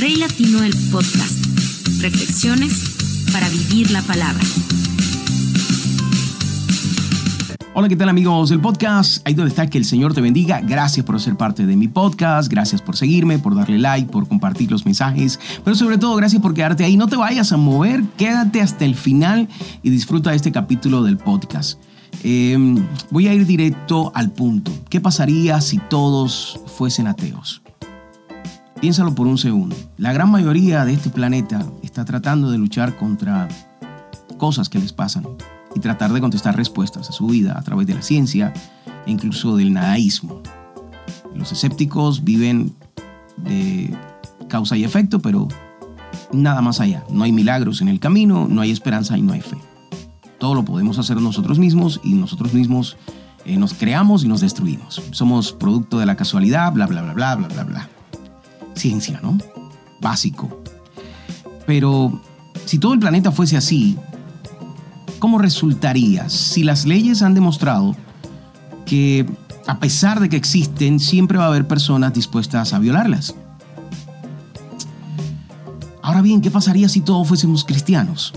Rey Latino el Podcast. Reflexiones para vivir la palabra. Hola, ¿qué tal amigos del podcast? Ahí donde está, que el Señor te bendiga. Gracias por ser parte de mi podcast, gracias por seguirme, por darle like, por compartir los mensajes, pero sobre todo gracias por quedarte ahí. No te vayas a mover, quédate hasta el final y disfruta este capítulo del podcast. Em, voy a ir directo al punto. ¿Qué pasaría si todos fuesen ateos? Piénsalo por un segundo. La gran mayoría de este planeta está tratando de luchar contra cosas que les pasan y tratar de contestar respuestas a su vida a través de la ciencia e incluso del nadaísmo. Los escépticos viven de causa y efecto, pero nada más allá. No hay milagros en el camino, no hay esperanza y no hay fe. Todo lo podemos hacer nosotros mismos y nosotros mismos eh, nos creamos y nos destruimos. Somos producto de la casualidad, bla, bla, bla, bla, bla, bla, bla ciencia, ¿no? Básico. Pero si todo el planeta fuese así, ¿cómo resultaría si las leyes han demostrado que a pesar de que existen, siempre va a haber personas dispuestas a violarlas? Ahora bien, ¿qué pasaría si todos fuésemos cristianos?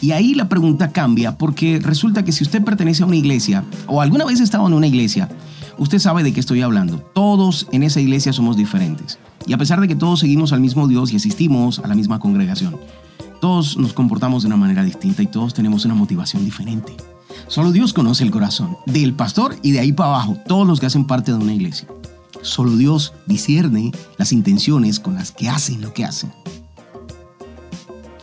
Y ahí la pregunta cambia porque resulta que si usted pertenece a una iglesia o alguna vez ha estado en una iglesia, usted sabe de qué estoy hablando. Todos en esa iglesia somos diferentes. Y a pesar de que todos seguimos al mismo Dios y asistimos a la misma congregación, todos nos comportamos de una manera distinta y todos tenemos una motivación diferente. Solo Dios conoce el corazón del pastor y de ahí para abajo, todos los que hacen parte de una iglesia. Solo Dios discierne las intenciones con las que hacen lo que hacen.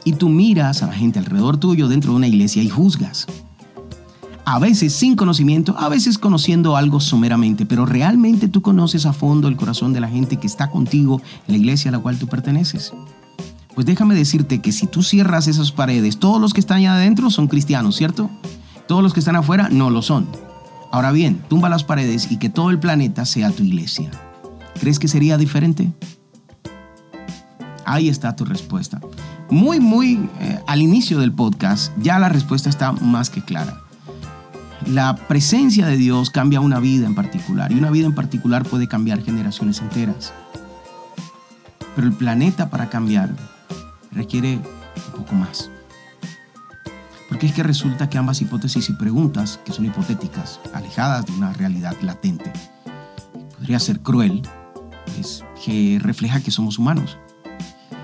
Y tú miras a la gente alrededor tuyo dentro de una iglesia y juzgas a veces sin conocimiento, a veces conociendo algo someramente, pero realmente tú conoces a fondo el corazón de la gente que está contigo la iglesia a la cual tú perteneces. Pues déjame decirte que si tú cierras esas paredes, todos los que están allá adentro son cristianos, ¿cierto? Todos los que están afuera no lo son. Ahora bien, tumba las paredes y que todo el planeta sea tu iglesia. ¿Crees que sería diferente? Ahí está tu respuesta. Muy, muy eh, al inicio del podcast, ya la respuesta está más que clara la presencia de Dios cambia una vida en particular y una vida en particular puede cambiar generaciones enteras. Pero el planeta para cambiar requiere un poco más. Porque es que resulta que ambas hipótesis y preguntas, que son hipotéticas, alejadas de una realidad latente, podría ser cruel, pues que refleja que somos humanos.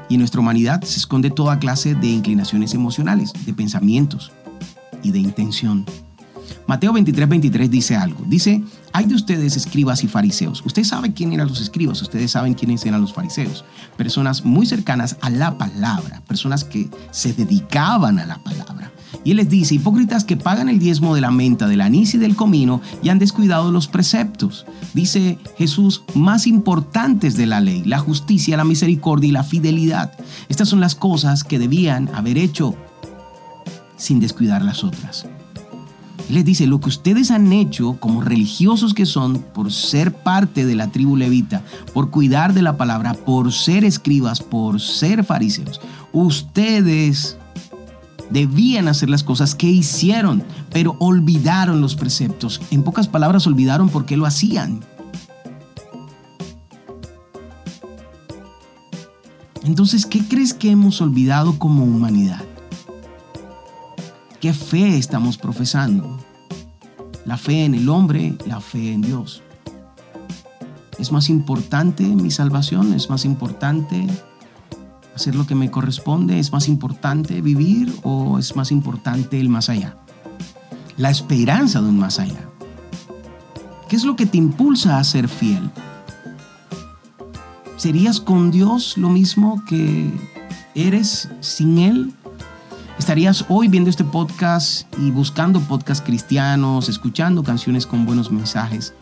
Y en nuestra humanidad se esconde toda clase de inclinaciones emocionales, de pensamientos y de intención. Mateo 23, 23 dice algo. Dice, hay de ustedes escribas y fariseos. Usted sabe quién eran los escribas, ustedes saben quiénes eran los fariseos. Personas muy cercanas a la palabra, personas que se dedicaban a la palabra. Y él les dice, hipócritas que pagan el diezmo de la menta, del anís y del comino y han descuidado los preceptos. Dice Jesús, más importantes de la ley, la justicia, la misericordia y la fidelidad. Estas son las cosas que debían haber hecho sin descuidar las otras. Les dice, lo que ustedes han hecho como religiosos que son por ser parte de la tribu levita, por cuidar de la palabra, por ser escribas, por ser fariseos, ustedes debían hacer las cosas que hicieron, pero olvidaron los preceptos. En pocas palabras, olvidaron por qué lo hacían. Entonces, ¿qué crees que hemos olvidado como humanidad? ¿Qué fe estamos profesando? La fe en el hombre, la fe en Dios. ¿Es más importante mi salvación? ¿Es más importante hacer lo que me corresponde? ¿Es más importante vivir o es más importante el más allá? La esperanza de un más allá. ¿Qué es lo que te impulsa a ser fiel? ¿Serías con Dios lo mismo que eres sin Él? Estarías hoy viendo este podcast y buscando podcasts cristianos, escuchando canciones con buenos mensajes.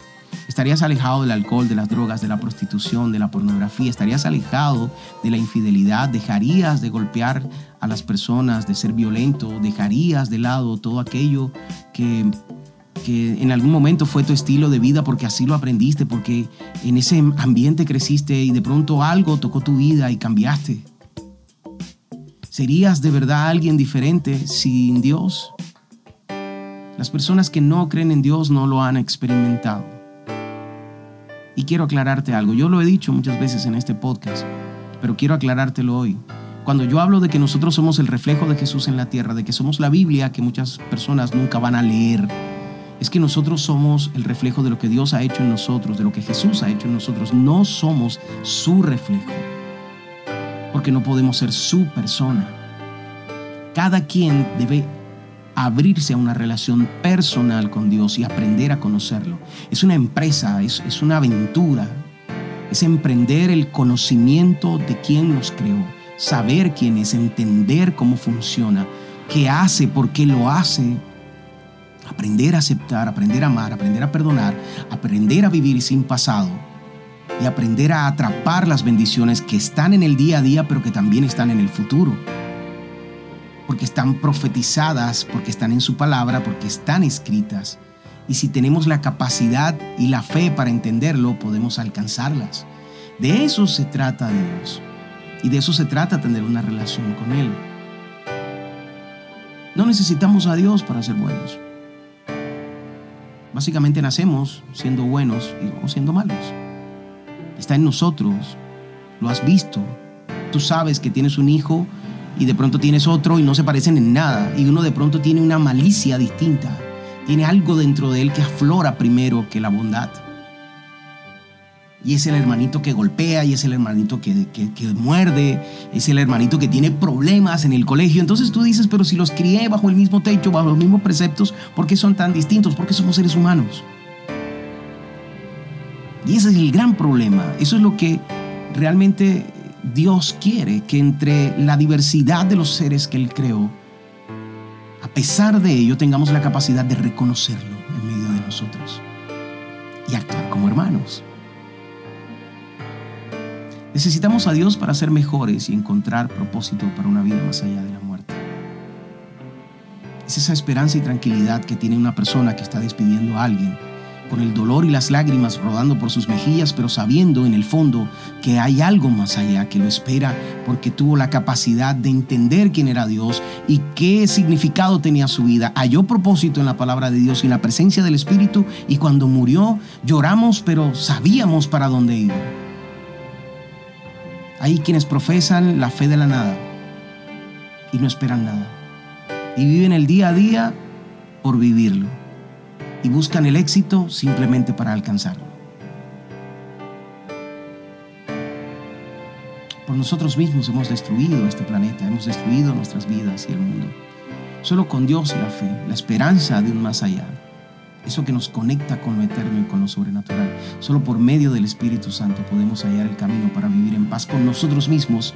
Estarías alejado del alcohol, de las drogas, de la prostitución, de la pornografía. Estarías alejado de la infidelidad. Dejarías de golpear a las personas, de ser violento. Dejarías de lado todo aquello que, que en algún momento fue tu estilo de vida porque así lo aprendiste, porque en ese ambiente creciste y de pronto algo tocó tu vida y cambiaste. ¿Serías de verdad alguien diferente sin Dios? Las personas que no creen en Dios no lo han experimentado. Y quiero aclararte algo, yo lo he dicho muchas veces en este podcast. Pero quiero aclarártelo hoy. Cuando yo hablo de que nosotros somos el reflejo de Jesús en la tierra, de que somos la Biblia que muchas personas nunca van a leer, es que nosotros somos el reflejo de lo que Dios ha hecho en nosotros, de lo que Jesús ha hecho en nosotros. No somos su reflejo, porque no podemos ser su persona. Cada quien debe abrirse a una relación personal con Dios y aprender a conocerlo. Es una empresa, es, es una aventura, es emprender el conocimiento de quién nos creó, saber quién es, entender cómo funciona, qué hace, por qué lo hace, aprender a aceptar, aprender a amar, aprender a perdonar, aprender a vivir sin pasado y aprender a atrapar las bendiciones que están en el día a día, pero que también están en el futuro. Porque están profetizadas, porque están en su palabra, porque están escritas. Y si tenemos la capacidad y la fe para entenderlo, podemos alcanzarlas. De eso se trata Dios. Y de eso se trata tener una relación con Él. No necesitamos a Dios para ser buenos. Básicamente nacemos siendo buenos o siendo malos. Está en nosotros. Lo has visto. Tú sabes que tienes un hijo y de pronto tienes otro y no se parecen en nada. Y uno de pronto tiene una malicia distinta. Tiene algo dentro de él que aflora primero que la bondad y es el hermanito que golpea, y es el hermanito que, muerde, es el hermanito que tiene problemas en el colegio. Entonces tú dices, pero si los crié bajo el mismo techo, bajo los mismos preceptos, ¿por qué son tan distintos? Porque somos seres humanos. Y ese es el gran problema. Eso es lo que realmente Dios quiere, que entre la diversidad de los seres que Él creó, a pesar de ello, tengamos la capacidad de reconocerlo en medio de nosotros y actuar como hermanos. Necesitamos a Dios para ser mejores y encontrar propósito para una vida más allá de la muerte. Es esa esperanza y tranquilidad que tiene una persona que está despidiendo a alguien, con el dolor y las lágrimas rodando por sus mejillas, pero sabiendo en el fondo que hay algo más allá que lo espera porque tuvo la capacidad de entender quién era Dios y qué significado tenía su vida. Halló propósito en la palabra de Dios y en la presencia del Espíritu y cuando murió lloramos, pero sabíamos para dónde iba. Hay quienes profesan la fe de la nada y no esperan nada. Y viven el día a día por vivirlo. Y buscan el éxito simplemente para alcanzarlo. Por nosotros mismos hemos destruido este planeta, hemos destruido nuestras vidas y el mundo. Solo con Dios la fe, la esperanza de un más allá, eso que nos conecta con lo eterno y con lo sobrenatural. Solo por medio del Espíritu Santo podemos hallar el camino para vivir en paz con nosotros mismos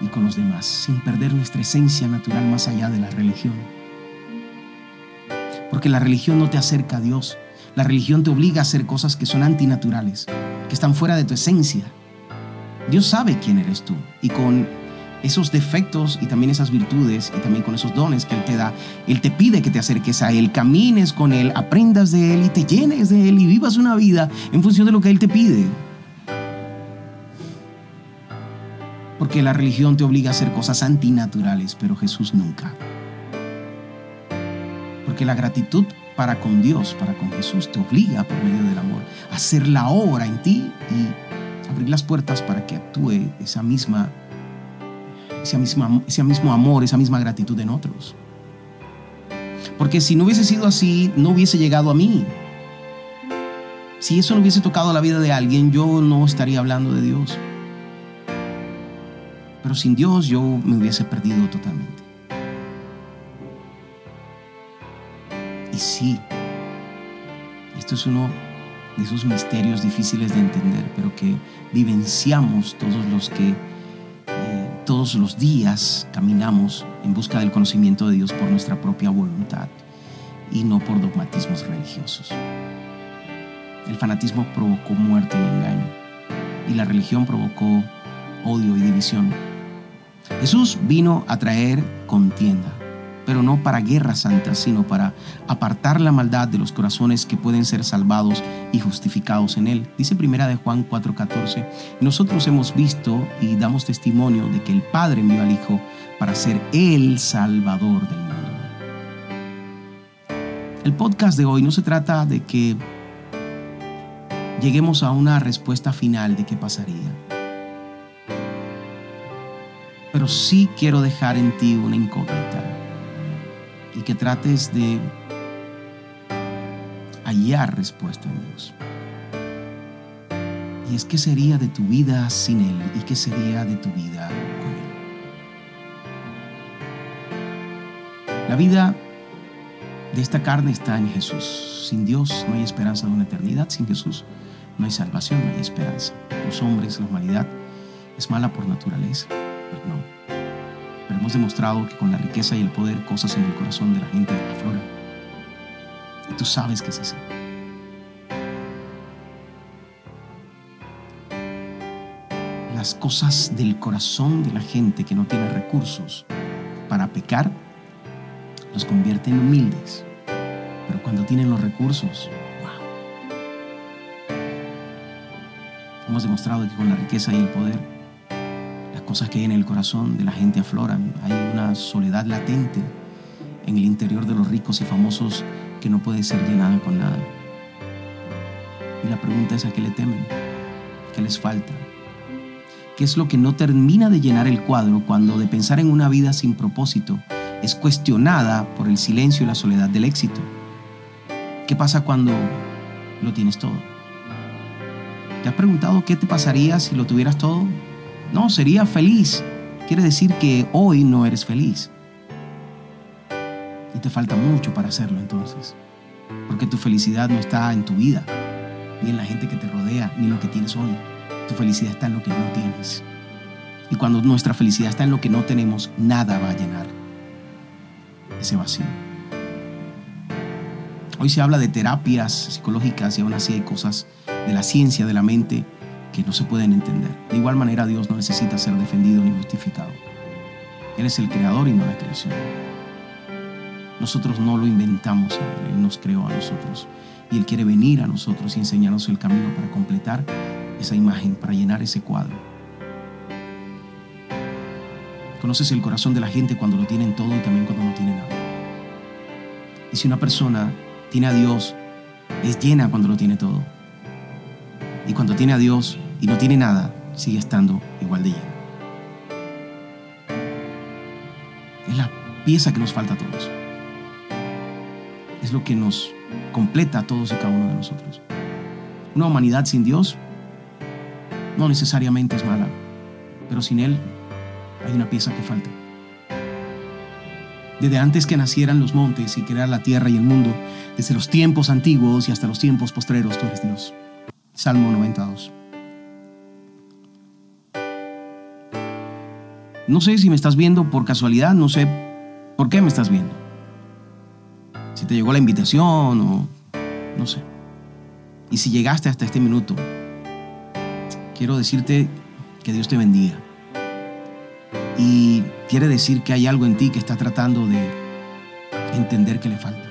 y con los demás, sin perder nuestra esencia natural más allá de la religión. Porque la religión no te acerca a Dios. La religión te obliga a hacer cosas que son antinaturales, que están fuera de tu esencia. Dios sabe quién eres tú y con esos defectos y también esas virtudes y también con esos dones que Él te da, Él te pide que te acerques a Él, camines con Él, aprendas de Él y te llenes de Él y vivas una vida en función de lo que Él te pide. Porque la religión te obliga a hacer cosas antinaturales, pero Jesús nunca. Porque la gratitud para con Dios, para con Jesús, te obliga por medio del amor a hacer la obra en ti y abrir las puertas para que actúe esa misma ese ese mismo amor, esa misma gratitud en otros. Porque si no hubiese sido así, no hubiese llegado a mí. Si eso no hubiese tocado la vida de alguien, yo no estaría hablando de Dios. Pero sin Dios yo me hubiese perdido totalmente. Sí, esto es uno de esos misterios difíciles de entender, pero que vivenciamos todos los que todos los días caminamos en busca del conocimiento de Dios por nuestra propia voluntad y no por dogmatismos religiosos. El fanatismo provocó muerte y engaño y la religión provocó odio y división. Jesús vino a traer contienda pero no para guerra santa, sino para apartar la maldad de los corazones que pueden ser salvados y justificados en Él. Dice primera de Juan 4:14, nosotros hemos visto y damos testimonio de que el Padre envió al Hijo para ser el Salvador del mundo. El podcast de hoy no se trata de que lleguemos a una respuesta final de qué pasaría. Pero sí quiero dejar en ti una incógnita y que trates de hallar respuesta en Dios. Y es qué sería de tu vida sin Él y qué sería de tu vida con Él. La vida de esta carne está en Jesús. Sin Dios no hay esperanza de una eternidad. Sin Jesús no hay salvación, no hay esperanza. Los hombres, la humanidad es mala por naturaleza. Pero no. Pero hemos demostrado que con la riqueza y el poder cosas en el corazón de la gente afloran. Y tú sabes que es así. las cosas del corazón de la gente que no tiene recursos para pecar, los convierte en humildes. Pero cuando tienen los recursos, wow. Hemos demostrado que con la riqueza y el poder, las cosas que hay en el corazón de la gente afloran. Hay una soledad latente en el interior de los ricos y famosos que no puede ser llenada con nada. Y la pregunta es a qué le temen, qué les falta, ¿Qué es lo que no termina de llenar el cuadro cuando de pensar en una vida sin propósito es cuestionada por el silencio y la soledad del éxito? ¿Qué pasa cuando lo tienes todo? ¿Te has preguntado qué te pasaría si lo tuvieras todo? No, sería feliz. Quiere decir que hoy no eres feliz. Y te falta mucho para hacerlo entonces. Porque tu felicidad no está en tu vida, ni en la gente que te rodea, ni en lo que tienes hoy. Tu felicidad está en lo que no tienes. Y cuando nuestra felicidad está en lo que no tenemos, nada va a llenar ese vacío. Hoy se habla de terapias psicológicas y aún así hay cosas de la ciencia de la mente que no se pueden entender. De igual manera Dios no necesita ser defendido ni justificado. Él es el creador y no la creación. Nosotros no lo inventamos a Él, Él nos creó a nosotros. Y Él quiere venir a nosotros y enseñarnos el camino para completar esa imagen, para llenar ese cuadro. Conoces el corazón de la gente cuando lo tienen todo y también cuando no tiene nada. Y si una persona tiene a Dios, es llena cuando lo tiene todo. Y cuando tiene a Dios y no tiene nada, sigue estando igual de llena. Es la pieza que nos falta a todos. Es lo que nos completa a todos y cada uno de nosotros. Una humanidad sin Dios no necesariamente es mala, pero sin Él hay una pieza que falta. Desde antes que nacieran los montes y crear la tierra y el mundo, desde los tiempos antiguos y hasta los tiempos postreros, tú eres Dios. Salmo 92. No sé si me estás viendo por casualidad, no sé por qué me estás viendo. Si te llegó la invitación o no sé. Y si llegaste hasta este minuto, quiero decirte que Dios te bendiga. Y quiere decir que hay algo en ti que está tratando de entender que le falta.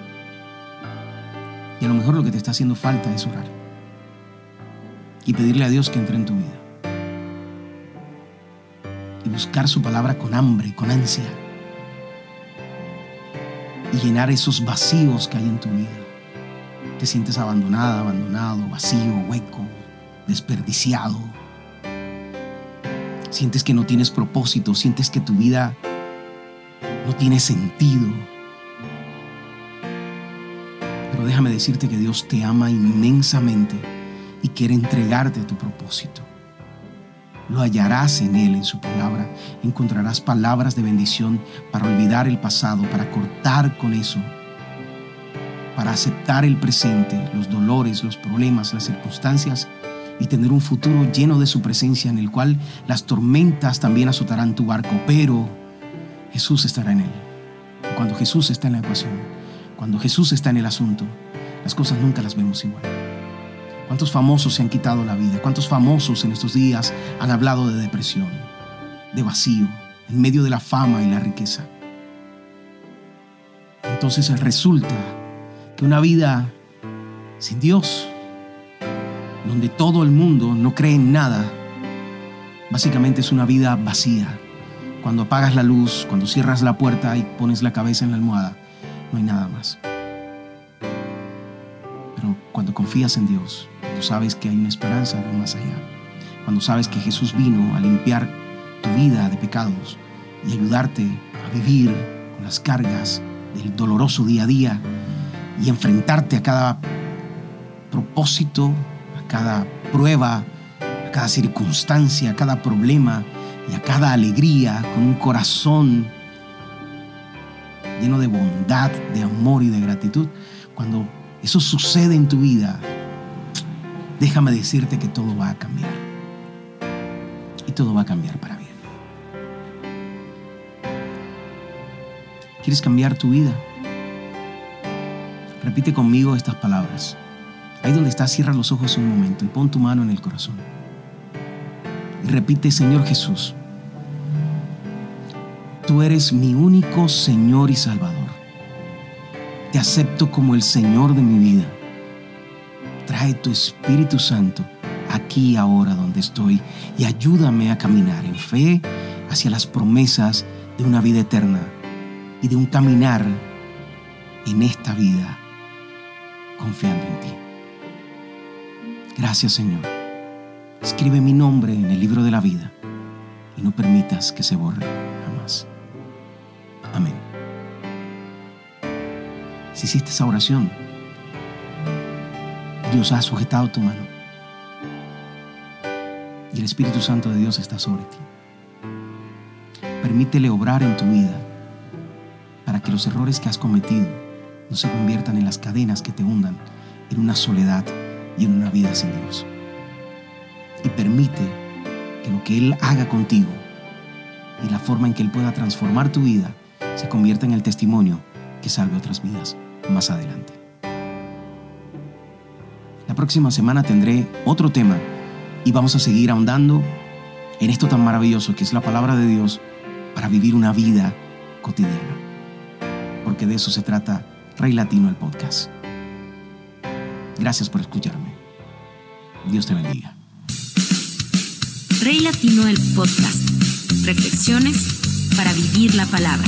Y a lo mejor lo que te está haciendo falta es orar. Y pedirle a Dios que entre en tu vida. Y buscar su palabra con hambre, con ansia. Y llenar esos vacíos que hay en tu vida. Te sientes abandonada, abandonado, vacío, hueco, desperdiciado. Sientes que no tienes propósito, sientes que tu vida no tiene sentido. Pero déjame decirte que Dios te ama inmensamente quiere entregarte tu propósito. Lo hallarás en Él, en su palabra. Encontrarás palabras de bendición para olvidar el pasado, para cortar con eso, para aceptar el presente, los dolores, los problemas, las circunstancias y tener un futuro lleno de su presencia en el cual las tormentas también azotarán tu barco, pero Jesús estará en él. Cuando Jesús está en la ecuación, cuando Jesús está en el asunto, las cosas nunca las vemos igual. ¿Cuántos famosos se han quitado la vida? ¿Cuántos famosos en estos días han hablado de depresión, de vacío, en medio de la fama y la riqueza? Entonces resulta que una vida sin Dios donde todo el mundo no cree en nada, básicamente es una vida vacía. Cuando apagas la luz, cuando cierras la puerta y pones la cabeza en la almohada, no hay nada más. Pero cuando confías en Dios, tú sabes que hay una esperanza más allá, cuando sabes que Jesús vino a limpiar tu vida de pecados, y ayudarte a vivir con las cargas del doloroso día a día y enfrentarte a cada propósito, a cada prueba, a cada circunstancia, a cada problema y a cada alegría con un corazón lleno de bondad, de amor y de gratitud. Cuando eso sucede en tu vida, déjame decirte que todo va a cambiar. Y todo va a cambiar para bien. ¿Quieres cambiar tu vida? Repite conmigo estas palabras. Ahí donde estás, cierra los ojos un momento y pon tu mano en el corazón. Y repite, Señor Jesús, tú eres mi único Señor y Salvador. Te acepto como el Señor de mi vida. Trae tu Espíritu Santo aquí ahora donde estoy y ayúdame a caminar en fe hacia las promesas de una vida eterna y de un caminar en esta vida confiando en ti. Gracias Señor. Escribe mi nombre en el libro de la vida y no permitas que se borre jamás. Amén. Si hiciste esa oración, Dios ha sujetado tu mano y el Espíritu Santo de Dios está sobre ti. Permítele obrar en tu vida para que los errores que has cometido no se conviertan en las cadenas que te hundan en una soledad y en una vida sin Dios. Y permite que lo que Él haga contigo y la forma en que Él pueda transformar tu vida se convierta en el testimonio que salve otras vidas más adelante. Próxima semana tendré otro tema y vamos a seguir ahondando en esto tan maravilloso que es la palabra de Dios para vivir una vida cotidiana. Porque de eso se trata Rey Latino el podcast. Gracias por escucharme. Dios te bendiga. Rey Latino el podcast. Reflexiones para vivir la palabra.